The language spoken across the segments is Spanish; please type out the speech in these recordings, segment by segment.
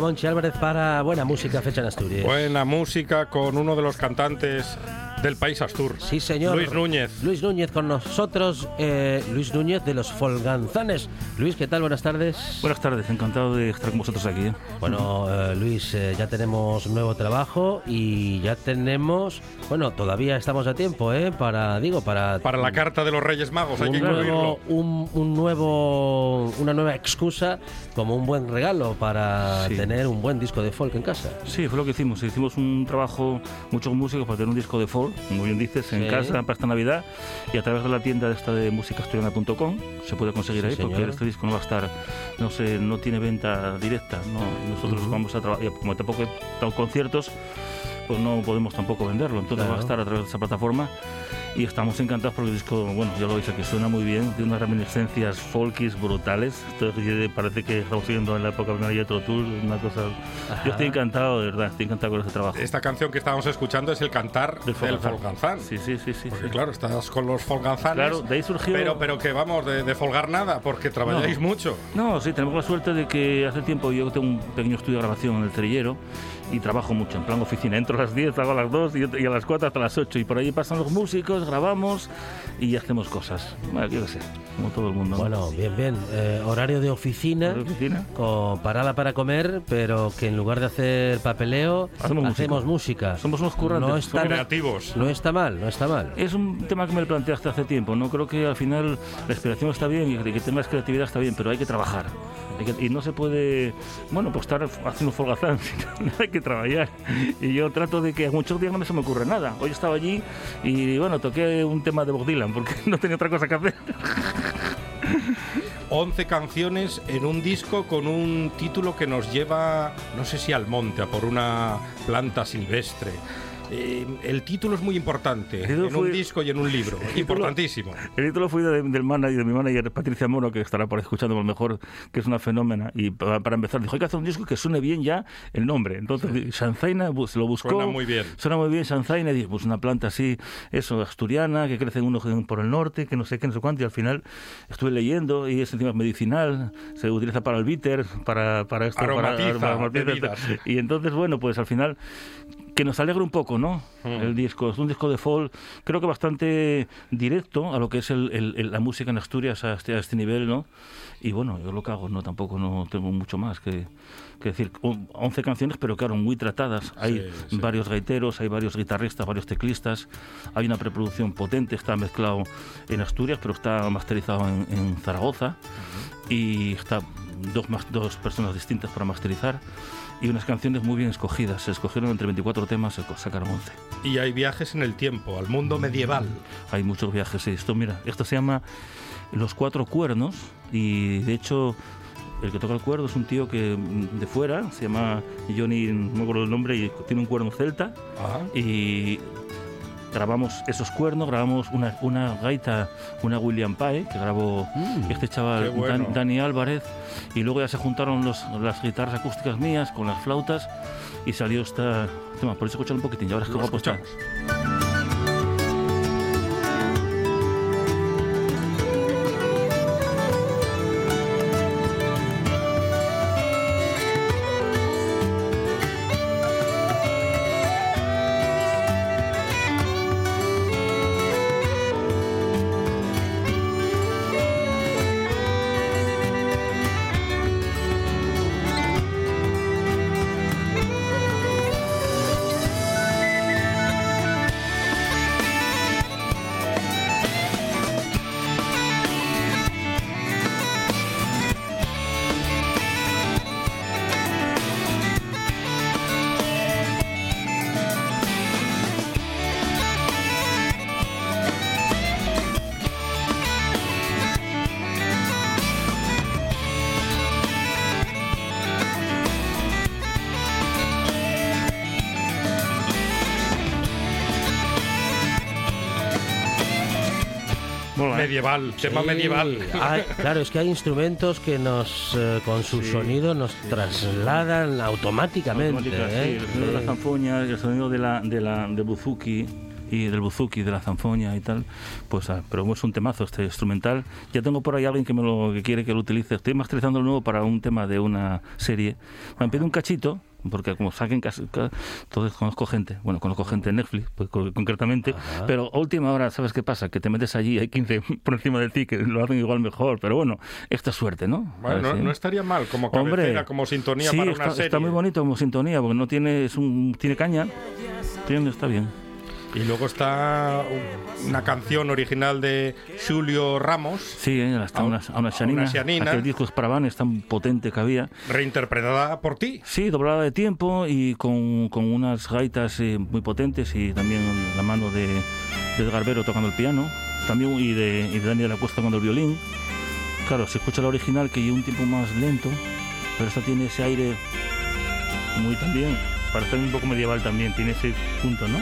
Monchi Álvarez, para buena música fecha en Asturias. Buena música con uno de los cantantes del país Astur. Sí, señor. Luis Núñez. Luis Núñez con nosotros. eh, Luis Núñez de los Folganzanes. Luis, ¿qué tal? Buenas tardes. Buenas tardes, encantado de estar con vosotros aquí. ¿eh? Bueno, eh, Luis, eh, ya tenemos nuevo trabajo y ya tenemos. Bueno, todavía estamos a tiempo, ¿eh? Para, digo, para. Para la carta de los Reyes Magos hay un que nuevo, incluirlo. un, un nuevo, una nueva excusa como un buen regalo para Sí. tener un buen disco de folk en casa. Sí, fue lo que hicimos. Hicimos un trabajo, muchos músicos, para tener un disco de folk, como bien dices, en Sí. casa para esta Navidad. Y a través de la tienda esta de musicaasturiana.com se puede conseguir Sí, ahí, porque este disco no va a estar, no sé, no tiene venta directa. ¿no? Nosotros vamos a trabajar, como tampoco he dado conciertos, pues no podemos tampoco venderlo. Entonces Claro. va a estar a través de esa plataforma. Y estamos encantados porque el disco, bueno, ya lo veis aquí, suena muy bien, tiene unas reminiscencias folkis brutales. Esto eh, parece que estamos viendo en la época de María Tour, una cosa. Ajá. Yo estoy encantado, de verdad, estoy encantado con este trabajo. Esta canción que estábamos escuchando es el cantar del, Folganzán. Folganzán. Sí, sí, sí, sí. Porque sí. claro, estás con los Folganzanes. Claro, de ahí surgió- Pero, pero que vamos, de, de folgar nada, porque trabajáis No. mucho. No, sí, tenemos la suerte de que hace tiempo yo tengo un pequeño estudio de grabación en el cerillero y trabajo mucho en plan oficina. Entro a las 10, hago a las 2 y, y a las 4 hasta las 8. Y por ahí pasan los músicos, grabamos y hacemos cosas. Bueno, yo qué sé, como todo el mundo. ¿no? Bueno, bien, bien. Eh, horario de oficina. ¿De oficina? Con parada para comer, pero que en lugar de hacer papeleo, Hacemos música. Somos unos currantes, No está, somos creativos. No está mal, no está mal. Es un tema que me lo planteaste hace tiempo, ¿no? Creo que al final la inspiración está bien y que tengas creatividad está bien, pero hay que trabajar. Hay que- y no se puede, bueno, pues estar haciendo folgazán, sino hay que trabajar. Y yo trato de que muchos días no se me ocurre nada. Hoy estaba allí y, bueno, toqué un tema de Bob Dylan porque no tenía otra cosa que hacer. 11 canciones en un disco con un título que nos lleva, no sé si al monte, a por una planta silvestre. Eh, el título es muy importante título en un disco y en un libro, El título- importantísimo. El título fue de- del manager, de mi manager Patricia Moro, que estará por escuchando a lo mejor, que es una fenómena. Y pa- para, empezar, dijo, hay que hacer un disco que suene bien ya el nombre. Entonces, Shanzaina se lo buscó. Suena muy bien. Suena muy bien Shanzaina. Y dijo, pues una planta así, eso, asturiana, que crece uno por el norte, que no sé qué, no sé cuánto. Y al final estuve leyendo y es encima medicinal, se utiliza para el bitter, para, para esto. Aromatiza para, para- bebidas. Y entonces, bueno, pues al final que nos alegra un poco, ¿no? Mm. El disco. Es un disco de folk, creo que bastante directo a lo que es el- el- la música en Asturias a este, a este nivel, ¿no? Y bueno, yo lo que hago, no tampoco no tengo mucho más que, que decir. Un- 11 canciones, pero claro, muy tratadas. Hay Sí, sí. varios gaiteros, hay varios guitarristas, varios teclistas. Hay una preproducción potente, está mezclado en Asturias, pero está masterizado en, en Zaragoza. Y está dos, dos personas distintas para masterizar. Y unas canciones muy bien escogidas. Se escogieron entre 24 temas, se sacaron 11. Y hay viajes en el tiempo, al mundo medieval. Hay muchos viajes. sí. Esto, mira, esto se llama Los Cuatro Cuernos y de hecho el que toca el cuerno es un tío que mm, de fuera, se llama Johnny, no me acuerdo el nombre, y tiene un cuerno celta Ajá. y grabamos esos cuernos, grabamos una, una gaita, una William Pye, que grabó Mm. este chaval bueno. Dan- Dani Álvarez, y luego ya se juntaron los- las guitarras acústicas mías con las flautas y salió esta tema. Por eso escuchar un poquitín, Lo guapo está. Medieval, tema Sí. medieval. Hay- claro, es que hay instrumentos que nos, eh, con su Sí. sonido, nos trasladan automáticamente. Automática, ¿eh? sí, el sonido de la Sí. zanfoña, el sonido de la, de la, del buzuki y del buzuki, de la zanfoña y tal, pues ah, pero es un temazo este instrumental. Ya tengo por ahí alguien que me lo que quiere que lo utilice. Estoy masterizando nuevo para un tema de una serie. Me han pedido un cachito porque como saquen casi, ca- entonces conozco gente, bueno, conozco gente en Netflix, pues, co- concretamente, Ajá. pero a última hora, ¿sabes qué pasa? Que te metes allí, hay 15 por encima de ti que lo hacen igual mejor, pero bueno, esta es suerte, ¿no? Bueno, no, si- no estaría mal como Hombre, cabecera, como sintonía sí, para está, una serie. está muy bonito como sintonía, porque no tiene, es un, tiene caña, tiene, está bien. Y luego está una canción original de Julio Ramos, Sí, eh, hasta A un- una, a una Xanina, una Xanina. aquel disco Esparabanes tan potente que había. reinterpretada por ti. Sí, doblada de tiempo y con, con unas gaitas eh, muy potentes y también la mano de, de Edgar Bero tocando el piano, también y de, y de Daniel Acuesta tocando el violín. Claro, se escucha la original que lleva un tiempo más lento, pero esta tiene ese aire muy también, parece un poco medieval también, tiene ese punto, ¿no?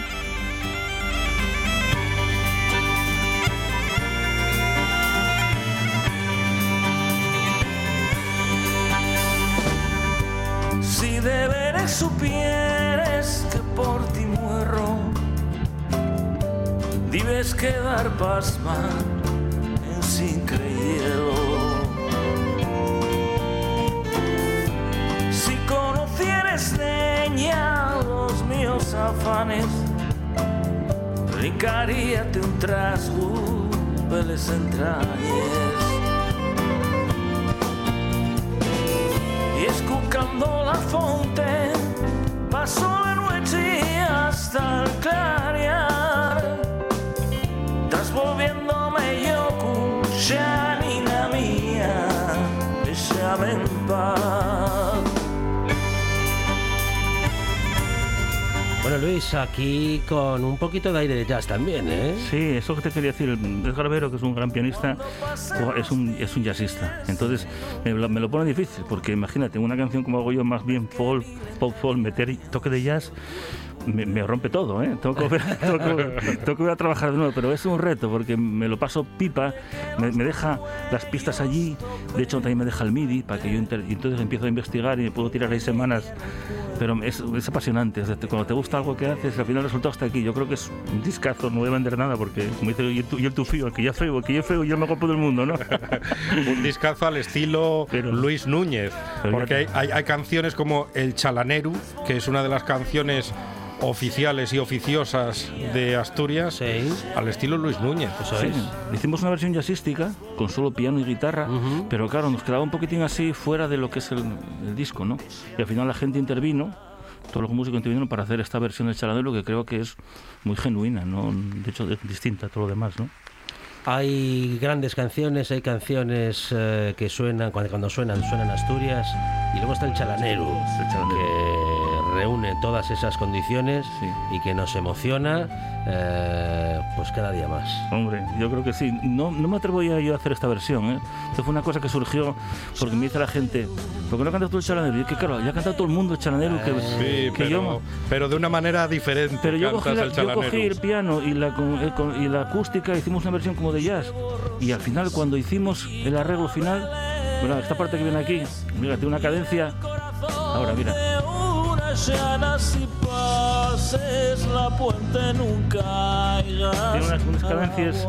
De veras supieres que por ti muero, debes quedar pasma en sin creerlo. Si conocieres leña los míos afanes, brincaríate un trasgo de. Y escuchando la fonte, pasó la noche hasta el clarear. Estás volviéndome yo con Janina mía, déjame en paz. Luis, aquí con un poquito de aire de jazz también, ¿eh? Sí, eso que te quería decir. Edgar Bero, que es un gran pianista, es un, es un jazzista. Entonces, me lo, me lo pone difícil, porque imagínate, una canción como hago yo, más bien folk, pop folk, meter toque de jazz, me, me rompe todo, ¿eh? Tengo que, volver, a trabajar de nuevo, pero es un reto, porque me lo paso pipa, me, me deja las pistas allí, de hecho también me deja el MIDI, para que yo inter- entonces empiezo a investigar y me puedo tirar ahí semanas pero es, es apasionante. O sea, te- cuando te gusta algo que haces, al final el resultado está aquí. Yo creo que es un discazo, no voy a vender nada, porque como dice yo, yo el tu el que ya feo, el que es feo, yo el mejor del mundo, ¿no? Un discazo al estilo Pero- Luis Núñez. Porque hay, hay- hay canciones como El Chalaneru, que es una de las canciones oficiales y oficiosas de Asturias, Sí. al estilo Luis Núñez. Sí, hicimos una versión jazzística con solo piano y guitarra, Ujú. pero claro, nos quedaba un poquitín así fuera de lo que es el, el disco, ¿no? Y al final la gente intervino, todos los músicos intervinieron para hacer esta versión del chaladero que creo que es muy genuina, ¿no? De hecho, es distinta a todo lo demás, ¿no? Hay grandes canciones, hay canciones eh, que suenan, cuando, cuando suenan, suenan Asturias, y luego está el chalanero, El chalanero. que reúne todas esas condiciones Sí. y que nos emociona eh, pues cada día más. Hombre, yo creo que sí. No, no me atrevo ya yo a hacer esta versión, ¿eh? Esto fue una cosa que surgió porque me dice la gente, ¿por qué no cantas tú el chalanero? Y es que claro, ya ha cantado todo el mundo el chalanero, que, Sí, que pero, yo... pero de una manera diferente. Pero yo cogí, la- el yo cogí el piano y la, con- eh, con- y la acústica, hicimos una versión como de jazz. Y al final, cuando hicimos el arreglo final, bueno, esta parte que viene aquí, mira, tiene una cadencia. Ahora, mira. Llana si pases la puente nunca Tiene unas, unas cadencias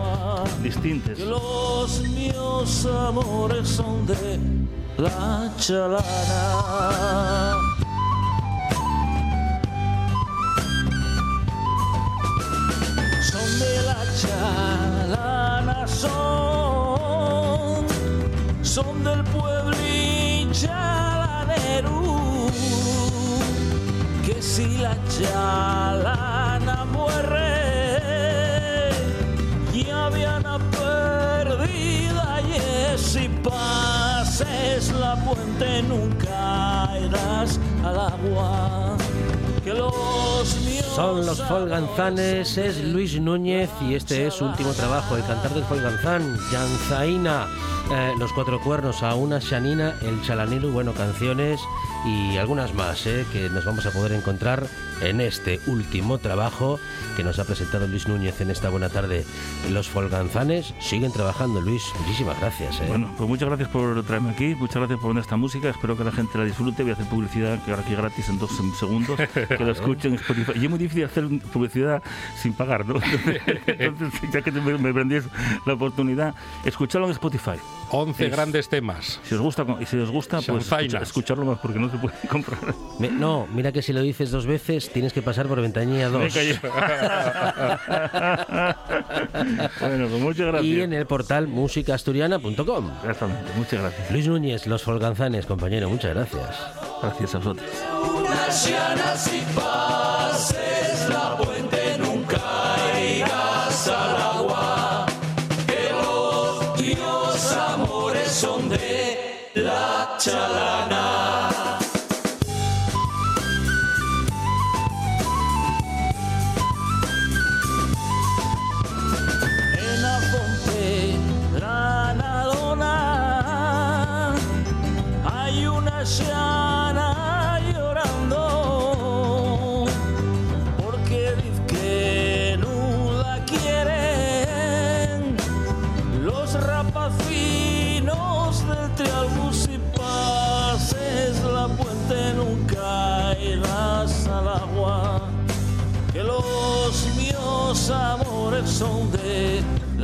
distintas. Que los míos amores son de la chalana. Son de la chalana, son, son del pueblín chalanero. Si la chalana muere, ya viene perdida y es si pases la puente nunca irás al agua. Que los míos Son los Folganzanes, es Luis Núñez y este es su último trabajo, el cantar del Folganzán, Yanzaina, eh, Los Cuatro Cuernos, a una Shanina, El Chalanero, bueno, canciones y algunas más eh, que nos vamos a poder encontrar en este último trabajo que nos ha presentado Luis Núñez en esta buena tarde. Los Folganzanes siguen trabajando, Luis, muchísimas gracias. eh. Bueno, pues muchas gracias por traerme aquí, muchas gracias por poner esta música, espero que la gente la disfrute, voy a hacer publicidad que ahora aquí gratis en dos segundos, que la escuchen en Spotify. Y es muy difícil hacer publicidad sin pagar, ¿no? Entonces, ya que me, me la oportunidad, escucharlo en Spotify. 11 Es- grandes temas. Si os gusta, y si os gusta, pues escucha- escucharlo más porque no se puede comprar. Me- no, mira que si lo dices dos veces tienes que pasar por ventanilla 2. Me callé. bueno, pues muchas gracias. Y en el portal musicaasturiana.com. Exactamente, muchas gracias. Luis Núñez, Los Folganzanes, compañero, muchas gracias. Gracias a vosotros.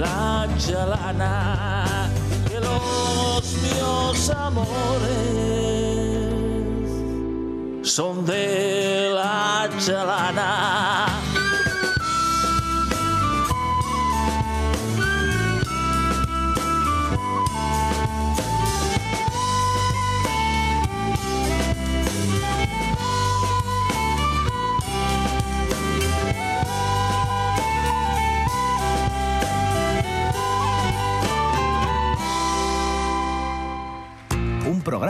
La chalana, que los míos amores son de la chalana.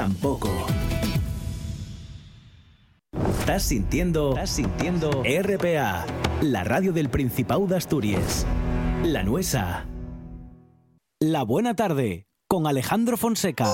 tampoco. ¿Estás sintiendo? ¿Estás sintiendo? RPA, la radio del Principado de Asturias. La Nuesa. La buena tarde con Alejandro Fonseca.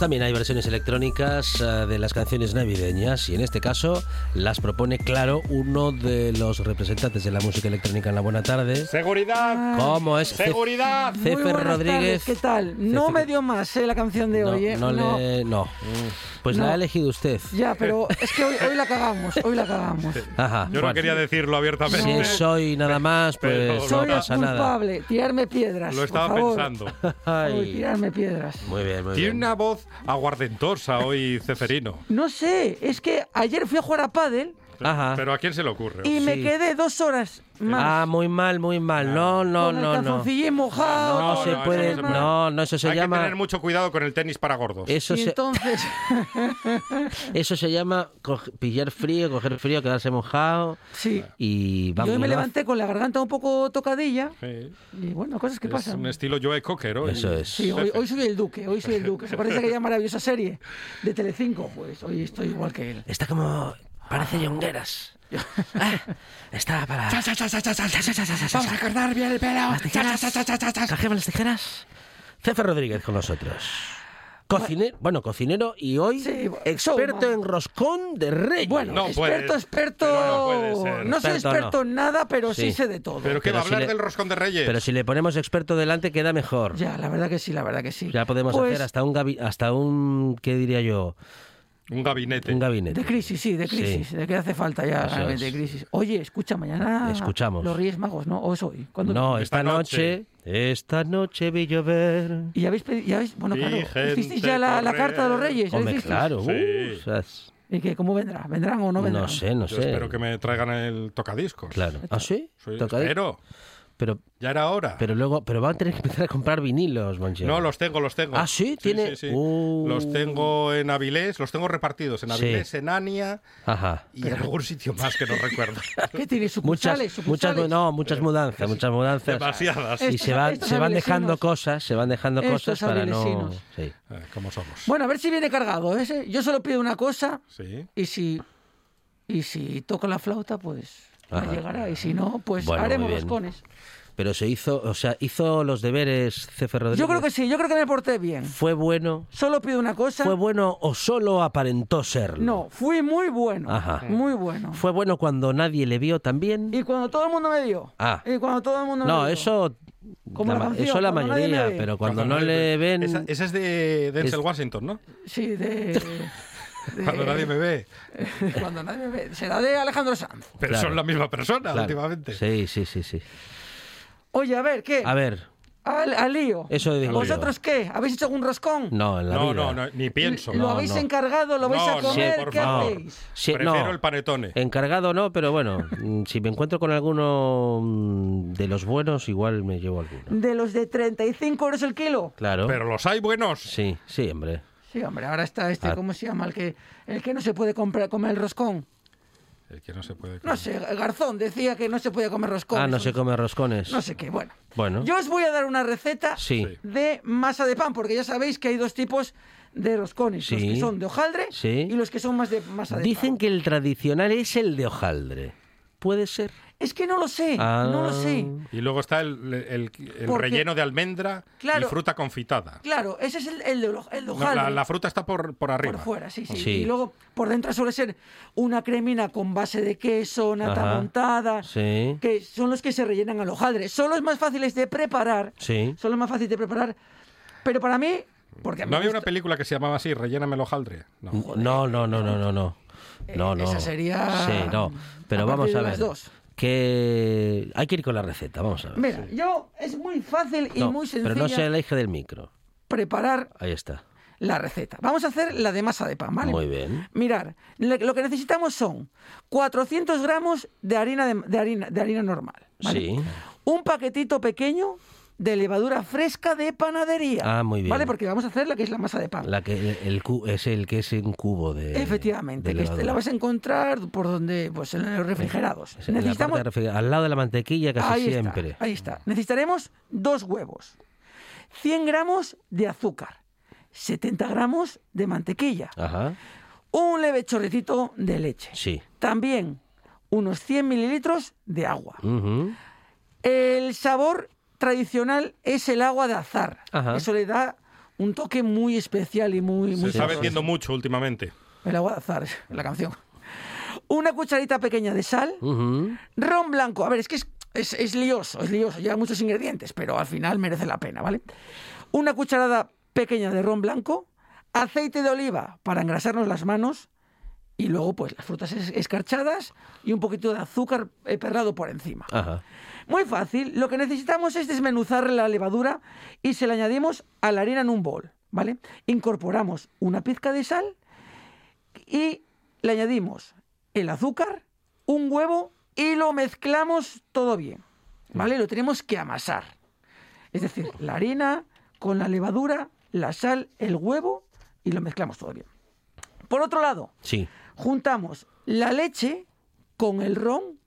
También hay versiones electrónicas eh, de las canciones navideñas y en este caso las propone, claro, uno de los representantes de la música electrónica en la Buena Tarde. ¡Seguridad! ¿Cómo es? ¡Seguridad! Cefe Muy buenas Rodríguez. tardes, ¿Qué tal? No me dio más eh, la canción de No, hoy, ¿eh? no le- no. Pues la No. ha elegido usted. Ya, pero es que hoy, hoy la cagamos, hoy la cagamos. Ajá. Yo no quería decirlo abiertamente. Si es hoy nada más, pues Soy no el pasa nada. culpable, tirarme piedras. Lo estaba por favor. pensando. Uy, Ay. tirarme piedras. Muy bien, muy Tiene bien. una voz aguardentosa hoy, Ceferino. No sé, es que ayer fui a jugar a pádel Ajá. Pero ¿a quién se le ocurre? y me Sí. quedé dos horas más. Ah, muy mal, muy mal. No, no, con el no, no. calzoncillo mojado. No, No, se no, puede. eso no se puede. No, no, eso se Hay llama. que tener mucho cuidado con el tenis para gordos. Eso y se, entonces, eso se llama coge- pillar frío, coger frío, quedarse mojado sí. y Yo hoy me levanté con la garganta un poco tocadilla Sí. y bueno, cosas que Es pasan. un estilo Joe Cocker hoy. Eso es. Sí, hoy, hoy soy el duque, hoy soy el duque. ¿Se parece a aquella maravillosa serie de Telecinco? Pues hoy estoy igual que él. Está como. Parece Yongueras. Ah, está para. Vamos a cortar bien el pelo. Las tijeras. Las tijeras. Cefe Rodríguez con nosotros. Cocinero, bueno, cocinero y hoy Sí, experto showman. en roscón de reyes. Bueno, No puede- experto, experto. no. No soy Experto experto no. en nada, pero sí. Sí. sé de todo. ¿Pero va a si hablar le- del roscón de Reyes? pero si le ponemos experto delante queda mejor. Ya, la verdad que sí, la verdad que sí. Ya podemos Pues, hacer hasta un hasta un ¿qué diría yo? Un gabinete. Un gabinete. De crisis, sí, de crisis. Sí. De que hace falta ya es. crisis. Oye, escucha, mañana. Escuchamos. Los Reyes Magos, ¿no? ¿O es hoy? ¿Cuándo? No, Esta esta noche, esta noche vi llover. ¿Y ya habéis pedido? Ya habéis, bueno, claro. ¿Hicisteis ya la, la carta de los Reyes? ¿Ya lo Hombre, claro. Sí. uh, o sea, es- ¿Y qué? ¿Cómo vendrá? ¿Vendrán o no vendrán? no sé, no Yo sé. espero que me traigan el tocadiscos. Claro. ¿Ah, sí? Sí, Toca ahí. espero. Pero, Ya era hora. pero luego, pero van a tener que empezar a comprar vinilos, Manchego. No, los tengo, los tengo. Ah, ¿sí? ¿Tiene? sí, sí. Uh. Los tengo en Avilés, los tengo repartidos en Sí. Avilés, en Ania Ajá. y en algún sitio más que no recuerdo. ¿Qué tiene? Muchas, ¿Sucursales? muchas, ¿Sucursales? no, muchas mudanzas, muchas mudanzas. Demasiadas. Y se van, se van dejando cosas, se van dejando Estos cosas para no. Sí. Eh, ¿Cómo somos? Bueno, a ver si viene cargado. Ese. Yo solo pido una cosa Sí. y si, y si toco la flauta, pues Ajá. llegará. Y si no, pues Bueno, haremos los cones. Pero se hizo, o sea, hizo los deberes Cefe Rodríguez. Yo creo que sí, yo creo que me porté bien. ¿Fue bueno? Solo pido una cosa. ¿Fue bueno o solo aparentó serlo? No, fui muy bueno. Ajá. Muy bueno. ¿Fue bueno cuando nadie le vio también? Y cuando todo el mundo me dio. Ah. Y cuando todo el mundo me No, eso. Como la la canción, eso la mayoría, pero cuando no le ven. Esa, esa es de Denzel Es- Washington, ¿no? Sí, de... Cuando nadie me ve. cuando nadie me ve. Será de Alejandro Sanz. Pero Claro. son la misma persona Claro. últimamente. Sí, sí, sí, sí. Oye, a ver, ¿qué? A ver, Al, al lío. Eso digo ¿Vosotros qué? ¿Habéis hecho algún roscón? no, en la No, vida. no, no, ni pienso. ¿Lo No, habéis no. encargado? ¿Lo vais No, a no, comer? por ¿Qué favor. hacéis? Sí, Prefiero no. el panetone. Encargado no, pero bueno, mm, si me encuentro con alguno mm, de los buenos, igual me llevo alguno. ¿De los de 35 euros el kilo? Claro. Pero los hay buenos. Sí, sí, hombre. Sí, hombre, ahora está este, Ah. ¿cómo se llama? El que, el que no se puede comprar, comer el roscón. El que no se puede No comer. sé, Garzón decía que no se podía comer roscón. Ah, no se come roscones. No sé qué, bueno. Bueno. Yo os voy a dar una receta Sí. De masa de pan, porque ya sabéis que hay dos tipos de roscones, los que son de hojaldre Sí. y los que son más de masa de Dicen pan. que el tradicional es el de hojaldre. ¿Puede ser? Es que no lo sé, Ah. no lo sé. Y luego está el, el- el Porque- relleno de almendra Claro. y fruta confitada. Claro, ese es el, el el No, la, la fruta está por, por arriba. Por fuera, sí, sí, Sí. Y luego por dentro suele ser una cremina con base de queso, nata Ajá. montada, Sí. que son los que se rellenan al hojaldre. Son los más fáciles de preparar. Sí. Son los más fáciles de preparar. Pero para mí, Porque ¿No había una película que se llamaba así, Relléname el hojaldre? No. No, no, no, no, no, no. No, no. esa sería Sí, no. Pero a vamos a ver. dos. Que hay que ir con la receta, vamos a ver. Mira, yo es muy fácil y No, muy sencilla pero no se aleje del micro. preparar Ahí está. la receta. Vamos a hacer la de masa de pan, ¿vale? Muy bien. Mirar, le- lo que necesitamos son 400 gramos de harina, de, de harina, de harina normal. ¿vale? Sí. Un paquetito pequeño de levadura fresca de panadería. Ah, muy bien. ¿Vale? Porque vamos a hacer la que es la masa de pan. La que el, cu- es el que es un cubo de. Efectivamente, de que este- la vas a encontrar por donde, pues en los refrigerados. Es la refriger- al lado de la mantequilla casi ahí siempre. Está, ahí está. Necesitaremos dos huevos, 100 gramos de azúcar, 70 gramos de mantequilla, Ajá. un leve chorrecito de leche. Sí. También unos 100 mililitros de agua. El sabor tradicional es el agua de azar. Ajá. Eso le da un toque muy especial y muy... Se muy está vendiendo mucho últimamente. El agua de azar, la canción. Una cucharita pequeña de sal. Ron blanco. A ver, es que es, es, es lioso, es lioso. Lleva muchos ingredientes, pero al final merece la pena, ¿vale? Una cucharada pequeña de ron blanco. Aceite de oliva para engrasarnos las manos. Y luego, pues, las frutas es- escarchadas y un poquito de azúcar eh, perlado por encima. Ajá. Muy fácil. Lo que necesitamos es desmenuzar la levadura y se la añadimos a la harina en un bol, ¿vale? Incorporamos una pizca de sal y le añadimos el azúcar, un huevo y lo mezclamos todo bien, ¿vale? Lo tenemos que amasar. Es decir, la harina con la levadura, la sal, el huevo y lo mezclamos todo bien. Por otro lado, Sí. juntamos la leche con el ron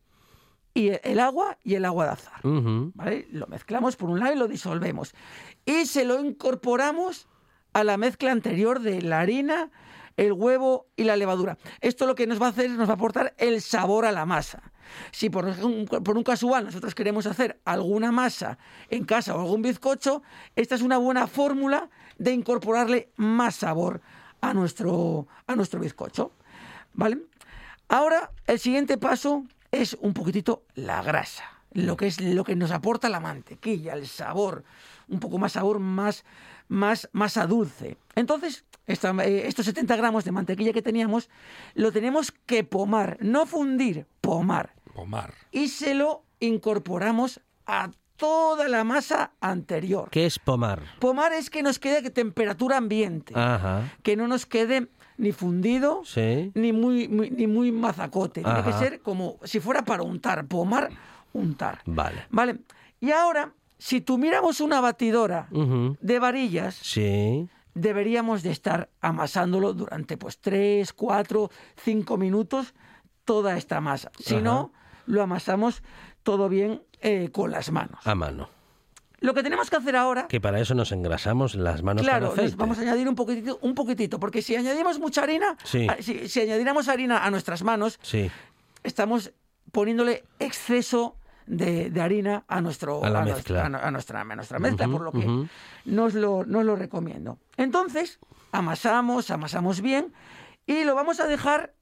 y el- agua y el agua de azar. ¿vale? Lo mezclamos por un lado y lo disolvemos. Y se lo incorporamos a la mezcla anterior de la harina, el huevo y la levadura. Esto lo que nos va a hacer es nos va a aportar el sabor a la masa. Si por un, por un casual nosotros queremos hacer alguna masa en casa o algún bizcocho, esta es una buena fórmula de incorporarle más sabor a nuestro, a nuestro bizcocho. ¿Vale? Ahora, el siguiente paso es un poquitito la grasa, lo que es lo que nos aporta la mantequilla, el sabor, un poco más sabor, más, más, más a dulce. Entonces, esta- eh, estos 70 gramos de mantequilla que teníamos, lo tenemos que pomar, no fundir, pomar. Pomar. Y se lo incorporamos a toda la masa anterior. ¿Qué es pomar? Pomar es que nos quede a temperatura ambiente, Ajá. que no nos quede ni fundido, Sí. ni muy, muy- ni muy mazacote. Tiene que ser como si fuera para untar, pomar, untar. Vale. Vale. Y ahora, si tuviéramos una batidora de varillas, Sí. deberíamos de estar amasándolo durante pues 3, 4, 5 minutos toda esta masa. Si Ajá. no, lo amasamos todo bien eh, con las manos. A mano. Lo que tenemos que hacer ahora Que para eso nos engrasamos las manos Claro, con aceite. vamos a añadir un poquitito, un poquitito, porque si añadimos mucha harina, Sí. a- si, si añadiéramos harina a nuestras manos, Sí. estamos poniéndole exceso de, de harina a nuestro A la nuestra- mezcla. a nu- a nuestra, a nuestra mezcla, por lo que nos, lo, nos lo recomiendo. Entonces, amasamos, amasamos bien y lo vamos a dejar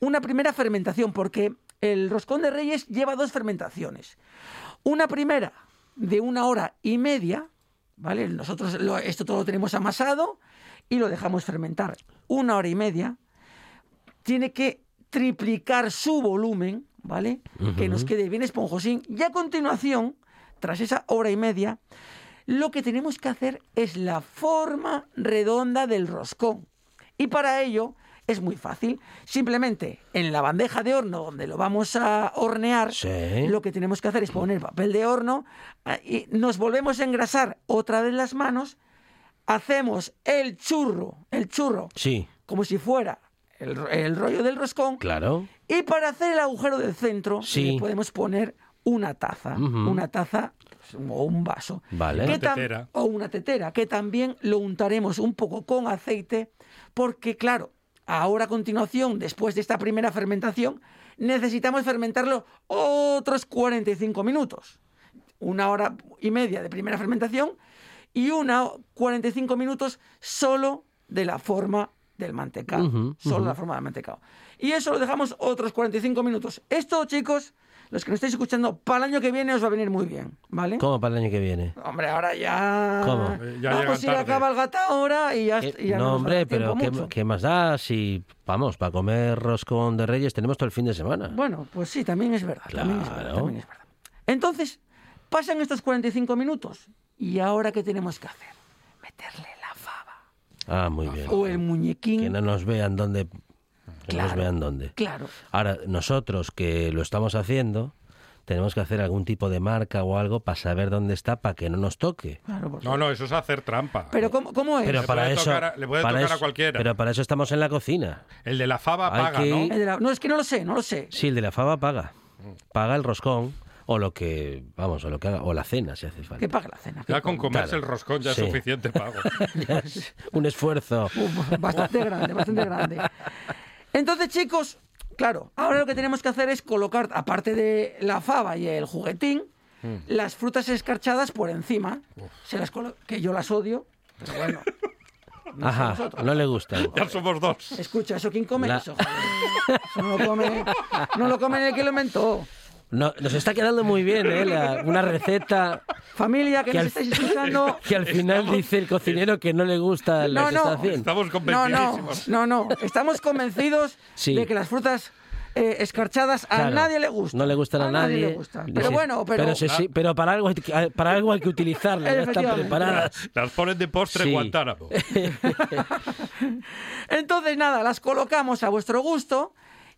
una primera fermentación, porque el roscón de reyes lleva dos fermentaciones. Una primera de una hora y media, ¿vale? Nosotros lo- esto todo lo tenemos amasado y lo dejamos fermentar una hora y media. Tiene que triplicar su volumen, ¿vale? Que nos quede bien esponjosín. Y a continuación, tras esa hora y media, lo que tenemos que hacer es la forma redonda del roscón. Y para ello es muy fácil. Simplemente en la bandeja de horno donde lo vamos a hornear, Sí. lo que tenemos que hacer es poner papel de horno ah, y nos volvemos a engrasar otra vez las manos, hacemos el churro, el churro, Sí. como si fuera el, ro- el rollo del roscón, Claro. y para hacer el agujero del centro Sí. le podemos poner una taza, una taza pues, o un vaso. Vale. que Una. O una tetera, que también lo untaremos un poco con aceite, porque claro, ahora a continuación, después de esta primera fermentación, necesitamos fermentarlo otros 45 minutos. Una hora y media de primera fermentación y una 45 minutos solo de la forma del mantecado. Solo la forma del mantecado. Y eso lo dejamos otros 45 minutos. Esto, chicos, los que nos estáis escuchando, para el año que viene os va a venir muy bien, ¿vale? ¿Cómo para el año que viene? Hombre, ahora ya. ¿Cómo? Eh, ya Vamos a ir a cabalgata ahora y ya, Eh, y ya no, hombre, pero ¿qué, qué más da si, vamos, para comer roscón de reyes tenemos todo el fin de semana? Bueno, pues sí, también es verdad. También es verdad, Claro. también es verdad. Entonces, pasan estos 45 minutos. ¿Y ahora qué tenemos que hacer? Meterle la fava. Ah, muy bien. O el muñequín. Que no nos vean dónde... Que no nos vean dónde. Claro. Ahora, nosotros que lo estamos haciendo, tenemos que hacer algún tipo de marca o algo para saber dónde está, para que no nos toque. claro No, no, eso es hacer trampa. Pero ¿cómo, cómo es? Pero Le para puede eso, tocar a- le puede para tocar a cualquiera. Pero para eso estamos en la cocina. El de la fava Hay paga, que- ¿no? El de la- No, es que no lo sé, no lo sé. Sí, el de la fava paga. Paga el roscón o lo que, vamos, o lo que haga, o la cena si hace falta. Que pague la cena. Ya con comerse Claro. el roscón ya Sí. es suficiente pago. Ya es un esfuerzo. Uf, bastante grande, bastante grande. Entonces, chicos, claro, ahora lo que tenemos que hacer es colocar, aparte de la fava y el juguetín, Hmm. las frutas escarchadas por encima. Se las colo- que yo las odio, pero bueno. Ajá, no le gustan. ya somos dos. Escucha, ¿eso quién come La- eso? joder? Eso no lo come, no lo come el que lo inventó. No, nos está quedando muy bien, ¿eh? La- una receta Familia, que, que nos al, estáis escuchando. que al final dice el cocinero que no le gusta lo No, que no. está haciendo. Estamos No, convencidísimos. no, no, no. Estamos convencidos Sí. de que las frutas eh, escarchadas a Claro, nadie le gustan. No le gustan a, nadie. le. Pero Sí, bueno, pero... sí, pero para, algo hay que, para algo hay que utilizarlas, ya están preparadas. Las ponen de postre Sí. Guantánamo. Entonces, nada, las colocamos a vuestro gusto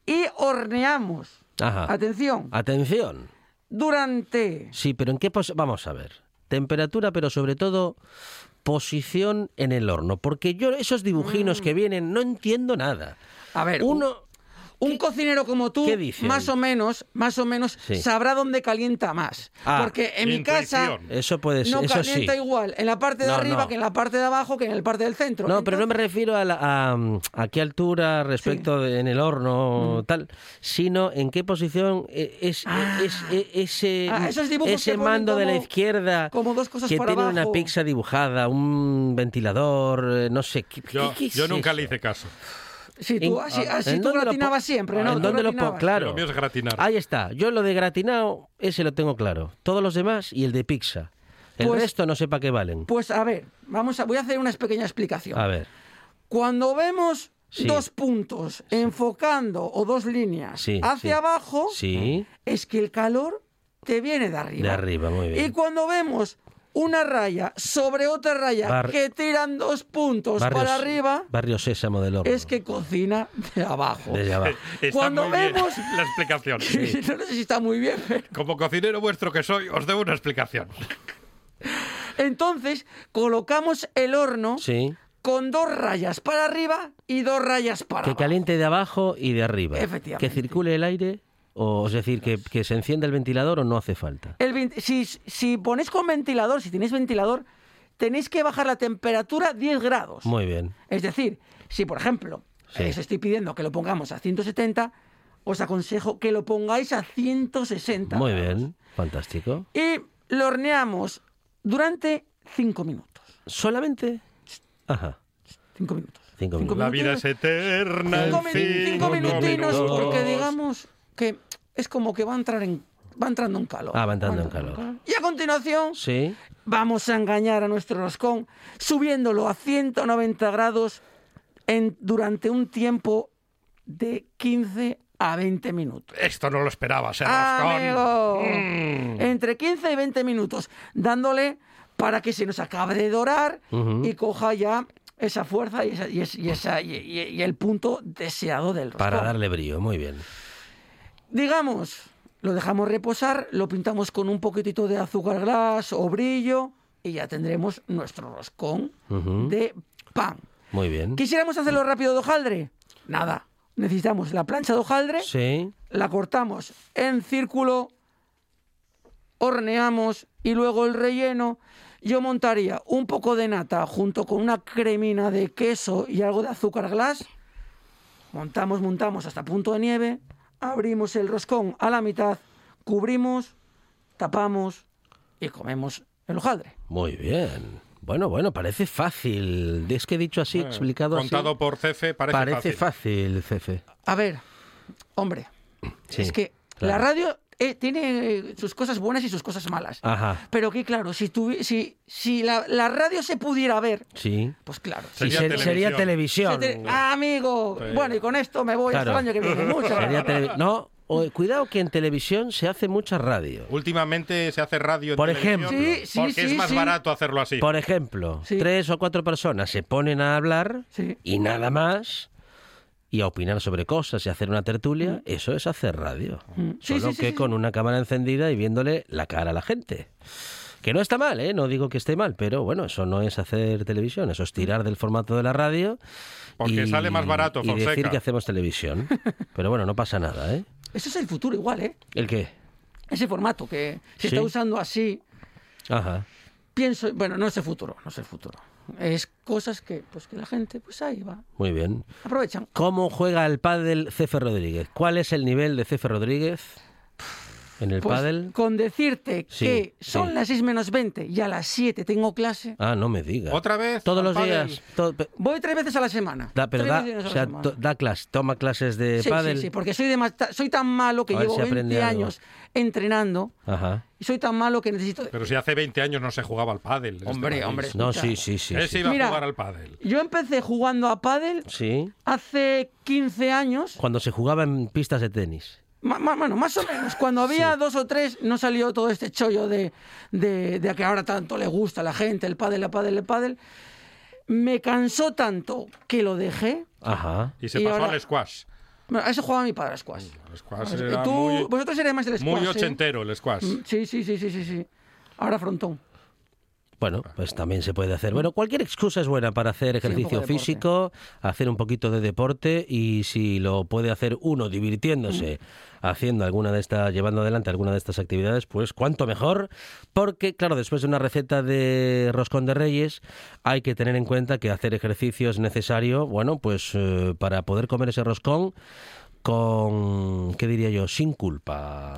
y horneamos. Ajá. Atención, Atención. durante... Sí, pero ¿en qué pos- Vamos a ver. Temperatura, pero sobre todo posición en el horno. Porque yo esos dibujinos que vienen no entiendo nada. Mm. A ver, Uno... Un cocinero como tú, más o menos, más o menos, Sí. sabrá dónde calienta más. Ah, Porque en mi casa. Eso puede ser, no eso sí. calienta igual en la parte de No, arriba no. que en la parte de abajo que en la parte del centro. No, pero no me refiero a, la- a, mm, a qué altura respecto de- en el horno Mm. tal, sino en qué posición eh, es, es- es- ese, Ah, dibujos ese mando de la izquierda como dos cosas que para tiene una pizza dibujada, un ventilador, eh, no sé. ¿qué, Yo, qué- qué es yo nunca eso? le hice caso. Sí, tú, así, ah, así ¿en tú gratinabas siempre, ¿no? ¿En dónde lo pongo? Claro. Lo mío es gratinar. Ahí está. Yo lo de gratinado, ese lo tengo claro. Todos los demás y el de pizza. El Pues- resto no sé para qué valen. Pues a ver, vamos a, voy a hacer una pequeña explicación. A ver. Cuando vemos Sí. dos puntos enfocando o dos líneas Sí, hacia sí. abajo, Sí, es que el calor te viene de arriba. de arriba, muy bien. Y cuando vemos una raya sobre otra raya Bar- que tiran dos puntos Barrios- para arriba, Barrio Sésamo del Horno. es que cocina de abajo. Desde abajo. Está Cuando muy bien vemos- la explicación. no sé si está muy bien, pero... Como cocinero vuestro que soy, os debo una explicación. Entonces, colocamos el horno Sí. con dos rayas para arriba y dos rayas para Que abajo. caliente de abajo y de arriba. Efectivamente. Que circule el aire, o es decir, que, que se encienda el ventilador o no hace falta. El si, si ponéis con ventilador, si tenéis ventilador, tenéis que bajar la temperatura 10 grados. Muy bien. Es decir, si por ejemplo Sí. os estoy pidiendo que lo pongamos a 170, os aconsejo que lo pongáis a 160. Muy grados. bien. Fantástico. Y lo horneamos durante 5 minutos. ¿Solamente? Ajá. 5 minutos. Cinco minutos. La vida es eterna. Cinco, en minutinos, minutos. porque digamos que es como que va a entrar en va entrando en calor. Ah, va entrando en calor. Y a continuación Sí. vamos a engañar a nuestro roscón subiéndolo a 190 grados en, durante un tiempo de 15 a 20 minutos. Esto no lo esperaba, ser roscón. Amigo, Mm. entre 15 y 20 minutos, dándole para que se nos acabe de dorar y coja ya esa fuerza y, esa- y es- y esa- y- y- y el punto deseado del roscón. Para darle brío. Muy bien. Digamos, lo dejamos reposar, lo pintamos con un poquitito de azúcar glass o brillo y ya tendremos nuestro roscón de pan. Muy bien. ¿Quisiéramos hacerlo rápido de hojaldre? Nada. Necesitamos la plancha de hojaldre, Sí. la cortamos en círculo, horneamos y luego el relleno. Yo montaría un poco de nata junto con una cremina de queso y algo de azúcar glass. Montamos, montamos hasta punto de nieve, abrimos el roscón a la mitad, cubrimos, tapamos y comemos el hojaldre. Muy bien. Bueno, bueno, parece fácil. Es que dicho así, explicado así. Contado por Cefe, parece, Parece fácil. fácil, Cefe. A ver, hombre, Sí, es que claro. la radio eh, tiene sus cosas buenas y sus cosas malas. Ajá. Pero que claro, si, si, si la, la radio se pudiera ver, Sí. pues claro. Sí, Sería ser- televisión. sería televisión. Se te- Ah, amigo, Sí. bueno, y con esto me voy Claro. hasta el año que viene. Muchas Sería no, o- cuidado que en televisión se hace mucha radio. Últimamente se hace radio en Por televisión ejemplo. Sí, sí, porque sí, es más sí. barato hacerlo así. Por ejemplo, Sí. tres o cuatro personas se ponen a hablar Sí. y nada más y a opinar sobre cosas y hacer una tertulia, eso es hacer radio. Mm. Sí, Solo sí, sí, que sí. con una cámara encendida y viéndole la cara a la gente. Que no está mal, ¿eh? No digo que esté mal, pero bueno, eso no es hacer televisión, eso es tirar del formato de la radio. Porque y- sale más barato, Y decir Fonseca. que hacemos televisión. Pero bueno, no pasa nada, ¿eh? Eso es el futuro igual, ¿eh? ¿El qué? Ese formato que se Sí. está usando así, Ajá. pienso, bueno, no es el futuro, no es el futuro. Es cosas que, pues que la gente, pues ahí va, Muy bien. aprovechan. ¿Cómo juega el pádel Cefe Rodríguez? ¿Cuál es el nivel de Cefe Rodríguez en el Pues, pádel? con decirte Sí, que son sí. las 6 menos 20 y a las 7 tengo clase, Ah, no me diga. ¿Otra vez? Todos los pádel? días. todo- voy tres veces a la semana. da, pero da, o sea, da clase, toma clases de sí, pádel. sí, sí, porque soy, de soy tan malo que llevo si aprende 20 algo. años entrenando Ajá. y soy tan malo que necesito... Pero si hace 20 años no se jugaba al pádel. en este Hombre, hombre. No, Escucha. sí, sí, sí. Él sí. se iba Mira. a jugar al pádel. Yo empecé jugando a pádel Sí, hace 15 años, cuando se jugaba en pistas de tenis. Bueno, más o menos, cuando había dos o tres, no salió todo este chollo de, de, de a que ahora tanto le gusta a la gente, el pádel, el pádel, el pádel. Me cansó tanto que lo dejé. Ajá. Y se Y pasó ahora- al squash. Bueno, a eso jugaba mi padre al squash. El squash Eh, era Tú, muy, vosotros erais más del squash. muy ¿eh? ochentero, el squash. Mm, Sí, sí, sí, sí, sí, sí. Ahora frontón. Bueno, pues también se puede hacer. Bueno, cualquier excusa es buena para hacer ejercicio físico, hacer un poquito de deporte y si lo puede hacer uno divirtiéndose, haciendo alguna de estas, llevando adelante alguna de estas actividades, pues cuanto mejor, porque claro, después de una receta de roscón de reyes, hay que tener en cuenta que hacer ejercicio es necesario, bueno, pues eh, para poder comer ese roscón con, ¿qué diría yo? Sin culpa.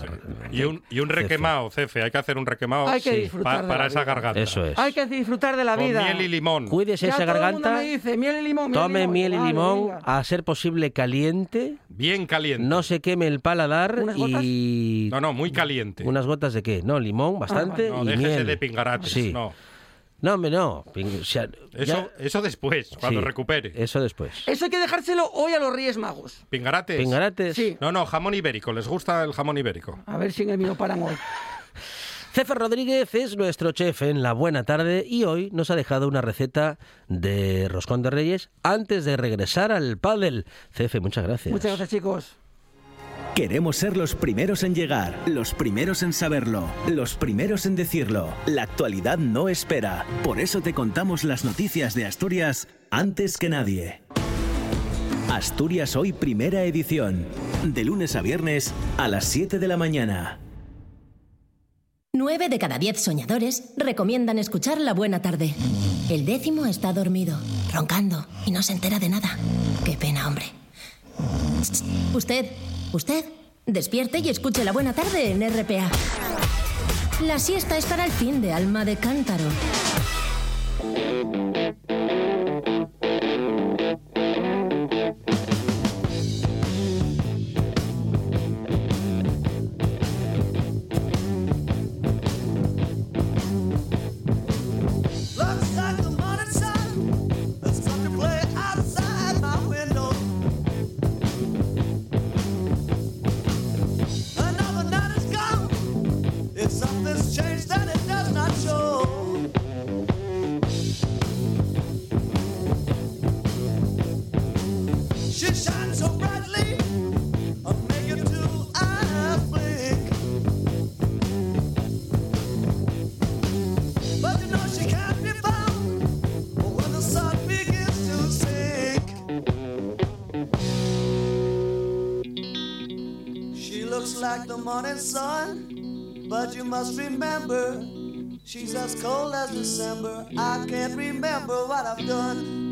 Y un, y un requemado, Cefe. Hay que hacer un requemado Hay que Sí. disfrutar pa- de para la esa vida. garganta. Eso es. Hay que disfrutar de la Con vida. miel y limón. Cuídese Ya esa todo el mundo garganta. me dice miel y limón. miel y Tome limón. miel y Vale, limón, a ser posible caliente, Bien caliente. no se queme el paladar ¿Unas gotas? y No, no, muy caliente. unas gotas de qué? No, limón bastante no, y déjese miel. de pingarates. Sí. No. No, hombre, no. O sea, Eso, ya- eso después, cuando sí, recupere. Eso después. Eso hay que dejárselo hoy a los Reyes Magos. Pingarates. Pingarates. Sí. No, no, jamón ibérico. ¿Les gusta el jamón ibérico? A ver si en el mío paran hoy. Cefe Rodríguez es nuestro chef en la buena tarde y hoy nos ha dejado una receta de roscón de reyes antes de regresar al pádel. Cefe, muchas gracias. Muchas gracias, chicos. Queremos ser los primeros en llegar, los primeros en saberlo, los primeros en decirlo. La actualidad no espera. Por eso te contamos las noticias de Asturias antes que nadie. Asturias Hoy Primera Edición. De lunes a viernes a las 7 de la mañana. Nueve de cada diez soñadores recomiendan escuchar La Buena Tarde. El décimo está dormido, roncando y no se entera de nada. Qué pena, hombre. Usted, usted, despierte y escuche La Buena Tarde en RPA. La siesta es para el fin de alma de cántaro. Must remember she's as cold as December. I can't remember what I've done.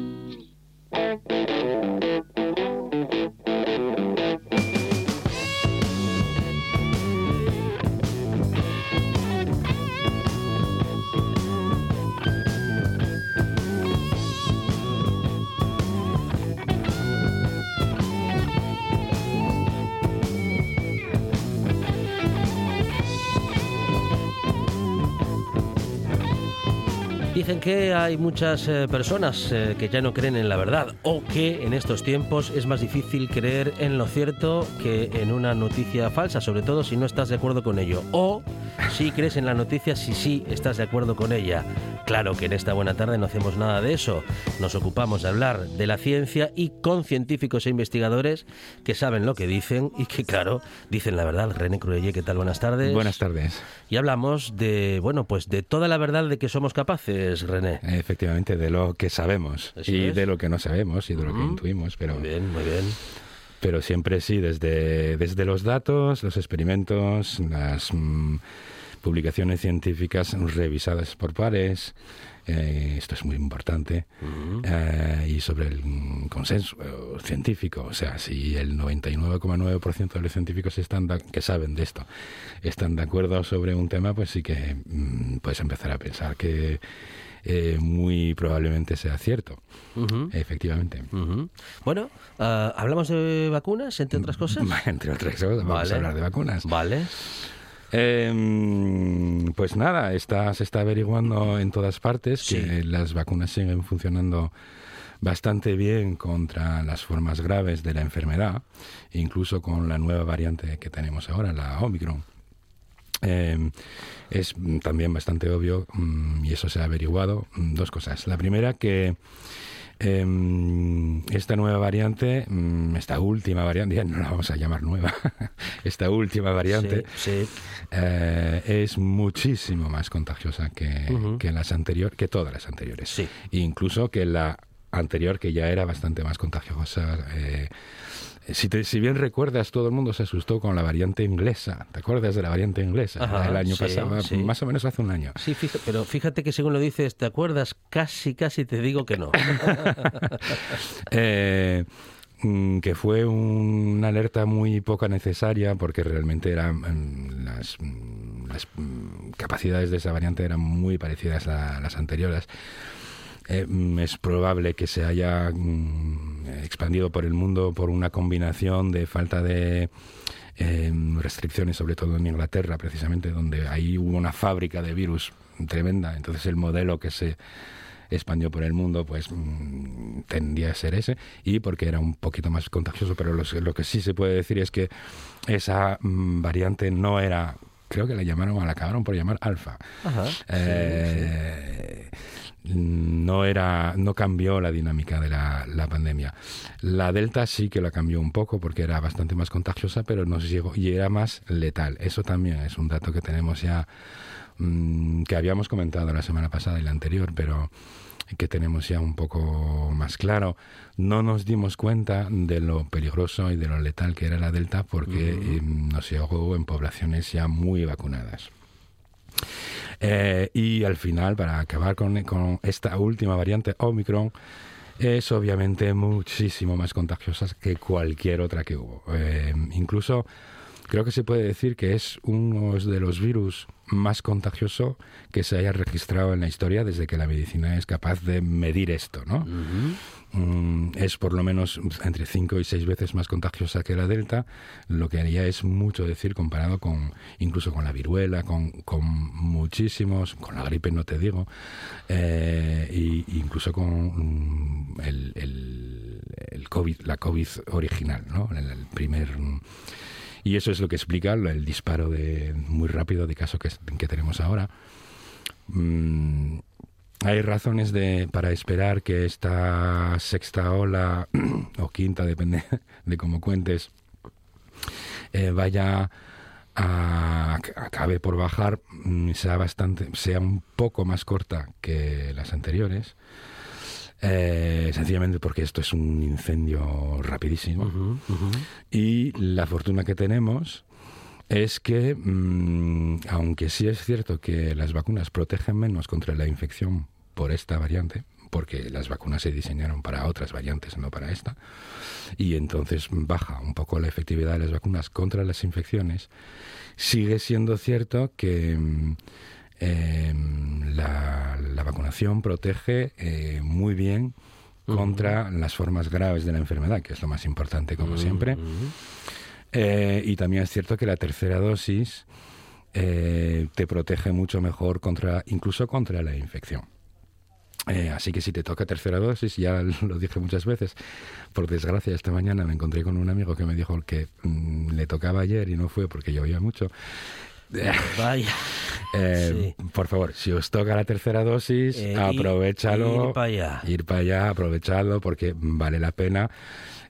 Dicen que hay muchas eh, personas eh, que ya no creen en la verdad o que en estos tiempos es más difícil creer en lo cierto que en una noticia falsa, sobre todo si no estás de acuerdo con ello. O si crees en la noticia si sí estás de acuerdo con ella. Claro que en esta buena tarde no hacemos nada de eso. Nos ocupamos de hablar de la ciencia y con científicos e investigadores que saben lo que dicen y que, claro, dicen la verdad. René Cruelle, ¿qué tal? Buenas tardes. Buenas tardes. Y hablamos de, bueno, pues de toda la verdad de que somos capaces, René. Efectivamente, de lo que sabemos y de lo que no sabemos y de lo que intuimos. Pero... Muy bien, muy bien pero siempre sí, desde, desde los datos, los experimentos, las mm, publicaciones científicas revisadas por pares, eh, esto es muy importante, eh, y sobre el consenso científico. O sea, si el 99,9% de los científicos están que saben de esto están de acuerdo sobre un tema, pues sí que mm, puedes empezar a pensar que eh, muy probablemente sea cierto. Efectivamente. Bueno, ah, ¿hablamos de vacunas, entre otras cosas? entre otras cosas, vamos a hablar de vacunas. Vale. Em, pues nada, está, se está averiguando en todas partes que las vacunas siguen funcionando bastante bien contra las formas graves de la enfermedad, incluso con la nueva variante que tenemos ahora, la Omicron. Em, es también bastante obvio, mm, y eso se ha averiguado, mm, dos cosas. La primera, que Em, esta nueva variante, mm, esta última variante, ya no la vamos a llamar nueva, esta última variante eh, es muchísimo más contagiosa que, las anteriores, que todas las anteriores. Incluso que la anterior, que ya era bastante más contagiosa. Eh, si, si, bien recuerdas, todo el mundo se asustó con la variante inglesa. ¿Te acuerdas de la variante inglesa? el año pasado, más o menos hace un año. Sí, pero fíjate que según lo dices, ¿te acuerdas? Casi, casi te digo que no. eh, mm, que fue una alerta muy poca necesaria porque realmente eran mm, las, mm, las capacidades de esa variante eran muy parecidas a las anteriores. Eh, es probable que se haya expandido por el mundo por una combinación de falta de em, restricciones, sobre todo en Inglaterra, precisamente, donde ahí hubo una fábrica de virus tremenda. Entonces el modelo que se expandió por el mundo, pues mm, tendía a ser ese, y porque era un poquito más contagioso, pero lo, que sí se puede decir es que esa mm, variante no era, creo que la llamaron, la acabaron por llamar alfa. Eh, no era no cambió la dinámica de la, pandemia. La delta sí que la cambió un poco porque era bastante más contagiosa, pero nos llegó y era más letal. Eso también es un dato que tenemos ya mm, que habíamos comentado la semana pasada y la anterior, pero que tenemos ya un poco más claro. No nos dimos cuenta de lo peligroso y de lo letal que era la delta porque em, nos llegó en poblaciones ya muy vacunadas. Eh, y al final, para acabar con, esta última variante Omicron, es obviamente muchísimo más contagiosa que cualquier otra que hubo. Eh, incluso creo que se puede decir que es uno de los virus más contagioso que se haya registrado en la historia desde que la medicina es capaz de medir esto, ¿no? Mm, es por lo menos entre 5 y 6 veces más contagiosa que la delta, lo que ya es mucho decir comparado con incluso con la viruela, con, con muchísimos, con la gripe no te digo, eh, y incluso con mm, el, el, COVID, la COVID original, ¿no? el primer y eso es lo que explica el disparo de muy rápido de caso que, que tenemos ahora. Mm, hay razones de, para esperar que esta sexta ola o quinta, depende de cómo cuentes, eh, vaya a, acabe por bajar, mm, sea bastante, sea un poco más corta que las anteriores. Eh, sencillamente porque esto es un incendio rapidísimo. Y la fortuna que tenemos es que, mm, aunque sí es cierto que las vacunas protegen menos contra la infección por esta variante, porque las vacunas se diseñaron para otras variantes, no para esta, y entonces baja un poco la efectividad de las vacunas contra las infecciones, sigue siendo cierto que mm, Em, la, vacunación protege eh, muy bien contra las formas graves de la enfermedad, que es lo más importante, como siempre. Eh, y también es cierto que la tercera dosis eh, te protege mucho mejor contra, incluso contra la infección. Eh, así que si te toca tercera dosis, ya lo dije muchas veces, por desgracia esta mañana me encontré con un amigo que me dijo que mm, le tocaba ayer y no fue porque llovía mucho. Vaya. Eh, Por favor, si os toca la tercera dosis, Eh, aprovechalo. ir allá. Ir para allá, aprovechadlo porque vale la pena.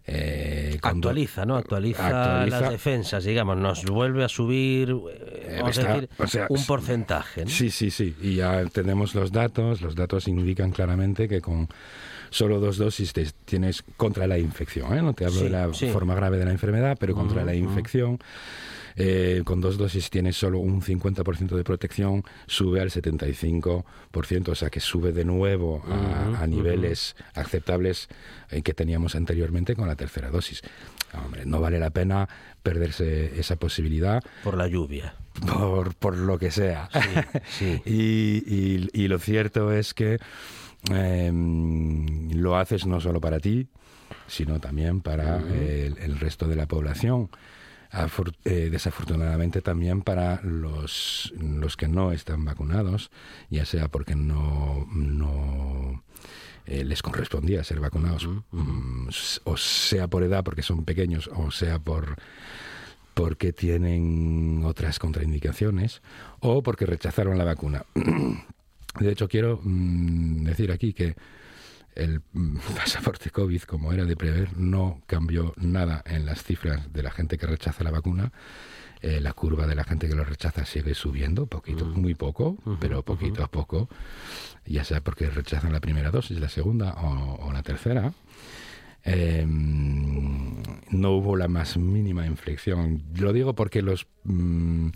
Eh, Actualiza, ¿no? Actualiza, Actualiza. las defensas, digamos, nos vuelve a subir, eh, vamos está- a decir, o sea, un porcentaje. ¿no? Sí, sí, sí. Y ya tenemos los datos. Los datos indican claramente que con solo dos dosis te- tienes contra la infección. ¿eh? No te hablo Sí, de la sí. forma grave de la enfermedad, pero contra la infección. Eh, con dos dosis tienes solo un 50% de protección, sube al 75%, o sea que sube de nuevo a, Ujú, a niveles aceptables eh, que teníamos anteriormente con la tercera dosis. Hombre, no vale la pena perderse esa posibilidad Por la lluvia. por, por lo que sea. sí. y, y- y lo cierto es que em, lo haces no solo para ti, sino también para el, el resto de la población. Eh, desafortunadamente también para los, los que no están vacunados, ya sea porque no, no eh, les correspondía ser vacunados, mm, o sea por edad porque son pequeños, o sea por porque tienen otras contraindicaciones o porque rechazaron la vacuna. De hecho, quiero mm, decir aquí que el mm, pasaporte COVID, como era de prever, no cambió nada en las cifras de la gente que rechaza la vacuna. Eh, la curva de la gente que lo rechaza sigue subiendo, poquito, muy poco, pero poquito a poco, ya sea porque rechazan la primera dosis, la segunda o, o la tercera. Eh, no hubo la más mínima inflexión. Lo digo porque los mm,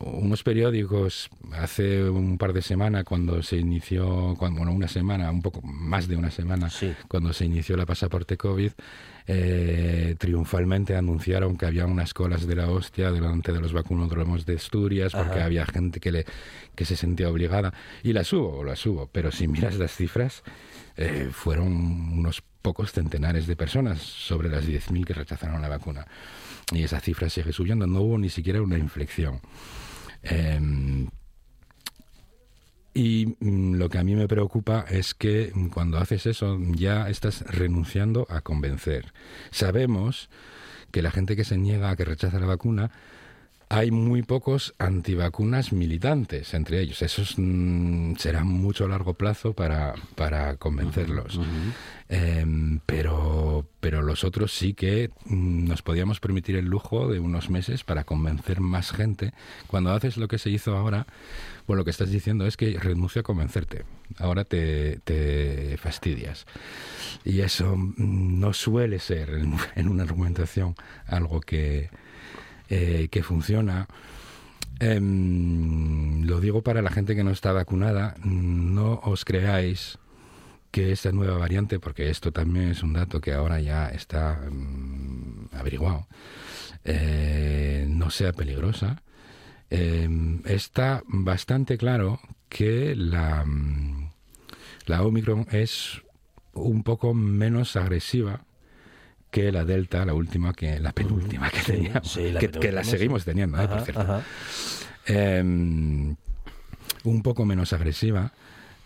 unos periódicos hace un par de semanas cuando se inició, cuando, bueno, una semana, un poco más de una semana, cuando se inició la pasaporte COVID, eh, triunfalmente anunciaron que había unas colas de la hostia delante de los vacunódromos de Asturias porque Ajá. había gente que, le, que se sentía obligada. Y las hubo, las hubo, pero si miras las cifras, eh, fueron unos pocos centenares de personas sobre las 10.000 que rechazaron la vacuna. Y esa cifra sigue subiendo, no hubo ni siquiera una inflexión. Em, y mm, lo que a mí me preocupa es que cuando haces eso ya estás renunciando a convencer. Sabemos que la gente que se niega, a que rechaza la vacuna, hay muy pocos antivacunas militantes entre ellos. Eso es, mm, será mucho a largo plazo para, para convencerlos. Em, pero, pero los otros sí que mm, nos podíamos permitir el lujo de unos meses para convencer más gente. Cuando haces lo que se hizo ahora, pues lo que estás diciendo es que renuncio a convencerte. Ahora te, te fastidias. Y eso mm, no suele ser en, en una argumentación algo que, eh, que funciona. Em, lo digo para la gente que no está vacunada, no os creáis que esta nueva variante, porque esto también es un dato que ahora ya está mm, averiguado, eh, no sea peligrosa. Em, está bastante claro que la, la Omicron es un poco menos agresiva que la Delta, la última, que la penúltima que teníamos, sí, la que, la seguimos teniendo, eh, por Ajá, cierto. ajá. Em, un poco menos agresiva.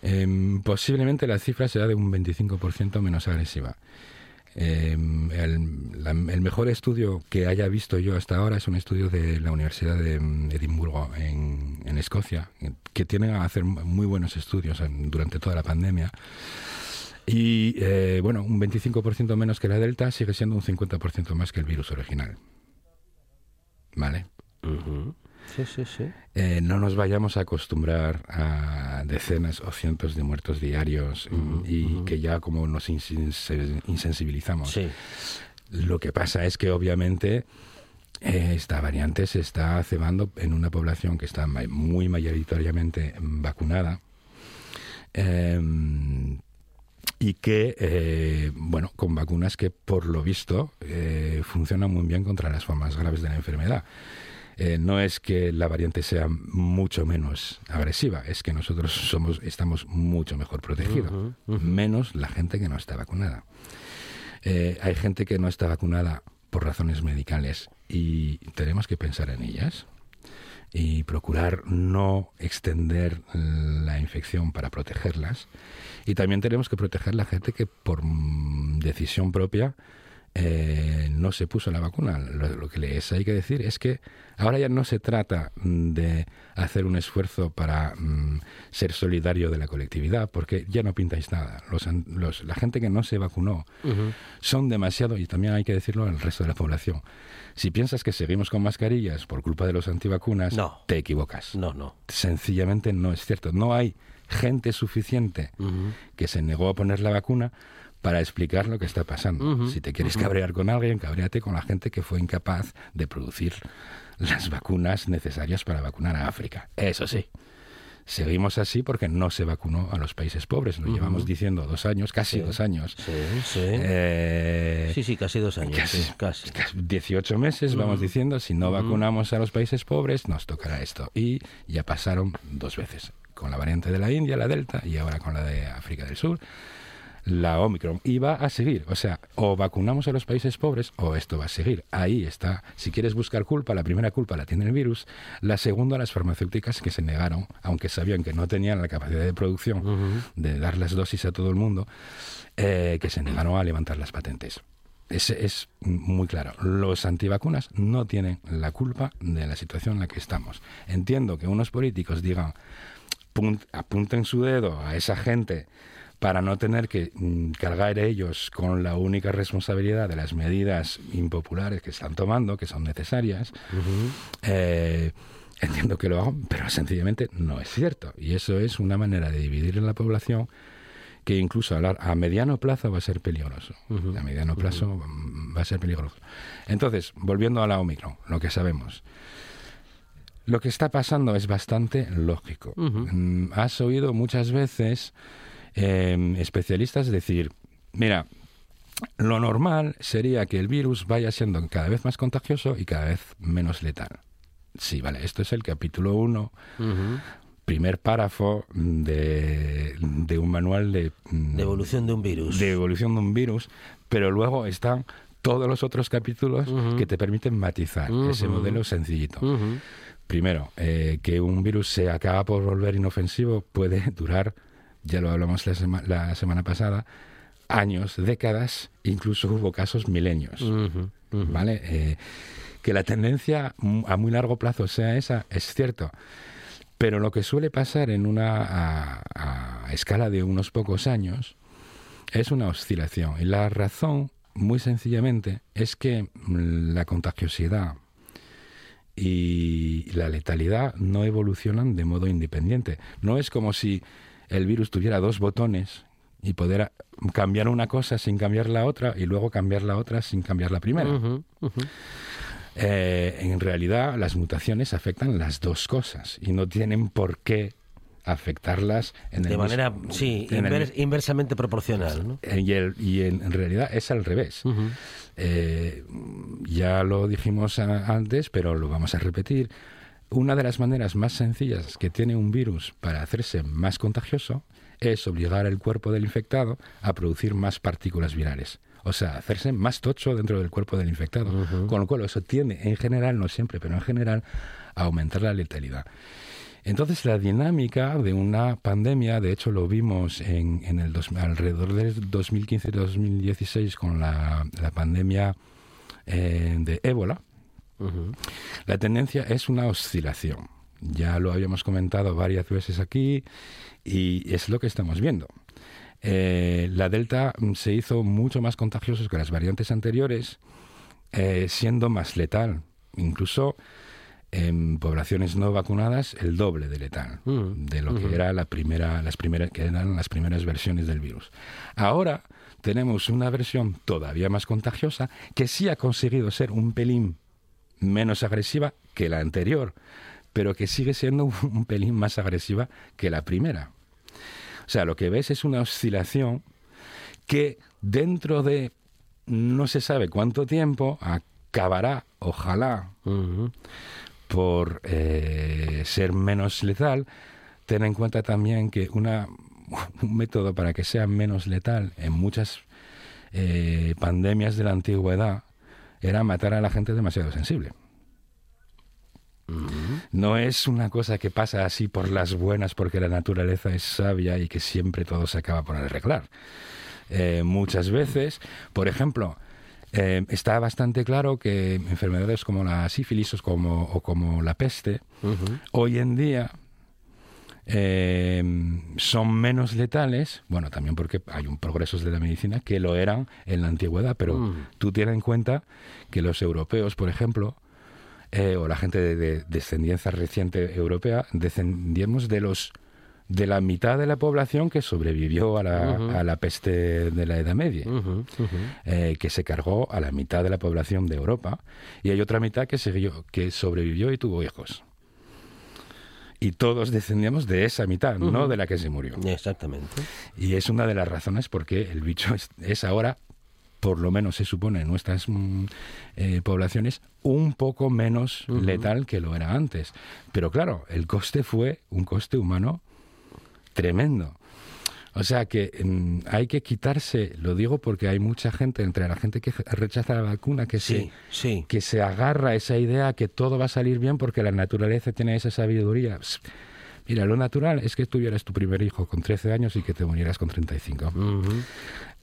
Em, posiblemente la cifra será de un 25% menos agresiva. Em, el, la- el mejor estudio que haya visto yo hasta ahora es un estudio de la Universidad de Edimburgo en, en Escocia, que tienen a hacer muy buenos estudios en- durante toda la pandemia. Y eh, bueno, un 25% menos que la Delta sigue siendo un 50% más que el virus original. ¿Vale? Sí, sí, sí. Eh, no nos vayamos a acostumbrar a decenas o cientos de muertos diarios y que ya como nos insen- insensibilizamos. Lo que pasa es que obviamente eh, esta variante se está cebando en una población que está muy mayoritariamente vacunada. Em, y que, eh, bueno, con vacunas que por lo visto eh, funcionan muy bien contra las formas graves de la enfermedad. Eh, no es que la variante sea mucho menos agresiva, es que nosotros somos, estamos mucho mejor protegidos, menos la gente que no está vacunada. Hay gente que no está vacunada por razones medicales y tenemos que pensar en ellas. Y procurar no extender la infección para protegerlas. Y también tenemos que proteger la gente que por mm, decisión propia eh, no se puso la vacuna. Lo, que les hay que decir es que ahora ya no se trata mm, de hacer un esfuerzo para mm, ser solidario de la colectividad, porque ya no pintáis nada. Los, la gente que no se vacunó son demasiado, y también hay que decirlo al resto de la población. Si piensas que seguimos con mascarillas por culpa de los antivacunas, te equivocas. No, no. Sencillamente no es cierto. No hay gente suficiente que se negó a poner la vacuna para explicar lo que está pasando. Si te quieres cabrear con alguien, cabreate con la gente que fue incapaz de producir las vacunas necesarias para vacunar a África. Eso sí. Seguimos así porque no se vacunó a los países pobres. Lo llevamos diciendo dos años, casi dos años. Sí, sí. Eh, sí, sí, casi dos años. Casi, 18 meses, vamos diciendo, si no vacunamos a los países pobres, nos tocará esto. Y ya pasaron dos veces, con la variante de la India, la Delta, y ahora con la de África del Sur la Omicron. Y va a seguir. O sea, o vacunamos a los países pobres o esto va a seguir. Ahí está. Si quieres buscar culpa, la primera culpa la tiene el virus. La segunda, las farmacéuticas que se negaron, aunque sabían que no tenían la capacidad de producción de dar las dosis a todo el mundo, eh, que se negaron a levantar las patentes. Es, es muy claro. Los antivacunas no tienen la culpa de la situación en la que estamos. Entiendo que unos políticos digan, apunten su dedo a esa gente para no tener que mm, cargar ellos con la única responsabilidad de las medidas impopulares que están tomando, que son necesarias. Eh, entiendo que lo hagan, pero sencillamente no es cierto. Y eso es una manera de dividir en la población que incluso a, mediano plazo va a ser peligroso. A mediano plazo mm, va a ser peligroso. Entonces, volviendo a la Omicron, lo que sabemos. Lo que está pasando es bastante lógico. Mm, has oído muchas veces Em, especialistas decir, mira, lo normal sería que el virus vaya siendo cada vez más contagioso y cada vez menos letal. Sí, vale, esto es el capítulo 1, primer párrafo de, un manual de, de, evolución de un virus. De evolución de un virus, pero luego están todos los otros capítulos que te permiten matizar ese modelo sencillito. Primero, eh, que un virus se acaba por volver inofensivo puede durar ya lo hablamos la, semana pasada, años, décadas, incluso hubo casos milenios. ¿Vale? Eh, que la tendencia a muy largo plazo sea esa, es cierto. Pero lo que suele pasar en una a, escala de unos pocos años es una oscilación. Y la razón, muy sencillamente, es que la contagiosidad y la letalidad no evolucionan de modo independiente. No es como si el virus tuviera dos botones y poder cambiar una cosa sin cambiar la otra y luego cambiar la otra sin cambiar la primera. Eh, en realidad las mutaciones afectan las dos cosas y no tienen por qué afectarlas en de manera sí inversamente proporcional eh, y, en realidad es al revés. Eh, ya lo dijimos antes pero lo vamos a repetir una de las maneras más sencillas que tiene un virus para hacerse más contagioso es obligar al cuerpo del infectado a producir más partículas virales. O sea, hacerse más tocho dentro del cuerpo del infectado. Con lo cual eso tiende, en general, no siempre, pero en general, a aumentar la letalidad. Entonces, la dinámica de una pandemia, de hecho lo vimos en, el alrededor del 2015-2016 con la, pandemia eh, de ébola, la tendencia es una oscilación. Ya lo habíamos comentado varias veces aquí y es lo que estamos viendo. Eh, la Delta se hizo mucho más contagiosa que las variantes anteriores, eh, siendo más letal. Incluso en poblaciones no vacunadas el doble de letal mm. de lo que era la primera, las primeras, que eran las primeras versiones del virus. Ahora tenemos una versión todavía más contagiosa que sí ha conseguido ser un pelín menos agresiva que la anterior, pero que sigue siendo un pelín más agresiva que la primera. O sea, lo que ves es una oscilación que dentro de no se sabe cuánto tiempo acabará, ojalá, por eh, ser menos letal. Ten en cuenta también que una, un método para que sea menos letal en muchas eh, pandemias de la antigüedad era matar a la gente demasiado sensible. No es una cosa que pasa así por las buenas porque la naturaleza es sabia y que siempre todo se acaba por arreglar. Eh, muchas veces, por ejemplo, eh, está bastante claro que enfermedades como la sífilis o como, o como la peste, hoy en día eh, son menos letales, bueno, también porque hay un progresos de la medicina que lo eran en la antigüedad, pero Mm. tú tienes en cuenta que los europeos, por ejemplo, eh, o la gente de, de descendencia reciente europea, descendíamos de los de la mitad de la población que sobrevivió a la, Ujú. a la peste de la Edad Media, Ujú, ujú. eh, que se cargó a la mitad de la población de Europa, y hay otra mitad que, siguió, que sobrevivió y tuvo hijos. Y todos descendíamos de esa mitad, no de la que se murió. Exactamente. Y es una de las razones por qué el bicho es, es ahora, por lo menos se supone en nuestras mm, eh, poblaciones, un poco menos letal que lo era antes. Pero claro, el coste fue un coste humano tremendo. O sea que mm, hay que quitarse, lo digo porque hay mucha gente, entre la gente que rechaza la vacuna, que, Sí, sí. se, que se agarra a esa idea que todo va a salir bien porque la naturaleza tiene esa sabiduría. Mira, lo natural es que tuvieras tu primer hijo con 13 años y que te murieras con 35. Ujú,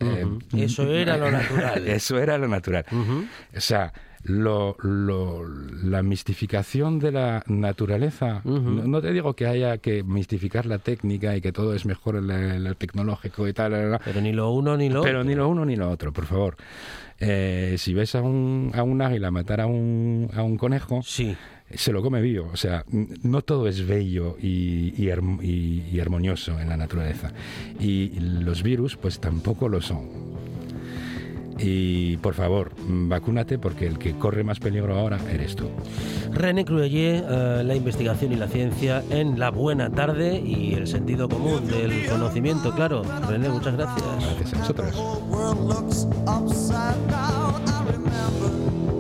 Eh, ujú. Eso era lo natural. Eso era lo natural. O sea, lo, lo- la mistificación de la naturaleza, Ujú. no, no te digo que haya que mistificar la técnica y que todo es mejor en lo tecnológico y tal, la, la, la, Pero ni lo uno ni lo pero otro. ni lo uno ni lo otro, por favor. Eh, si ves a un, a un águila matar a un, a un conejo, Sí. se lo come vivo. O sea, no todo es bello y, y y- y armonioso en la naturaleza. Y los virus, pues tampoco lo son. Y por favor, vacúnate porque el que corre más peligro ahora eres tú. René Cruellé, eh, la investigación y la ciencia en la buena tarde y el sentido común del conocimiento, claro. René, muchas gracias. Gracias a vosotros.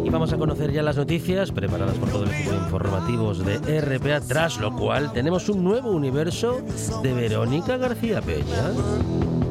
Y vamos a conocer ya las noticias preparadas por todo el equipo de informativos de RPA, tras lo cual tenemos un nuevo universo de Verónica García Peña.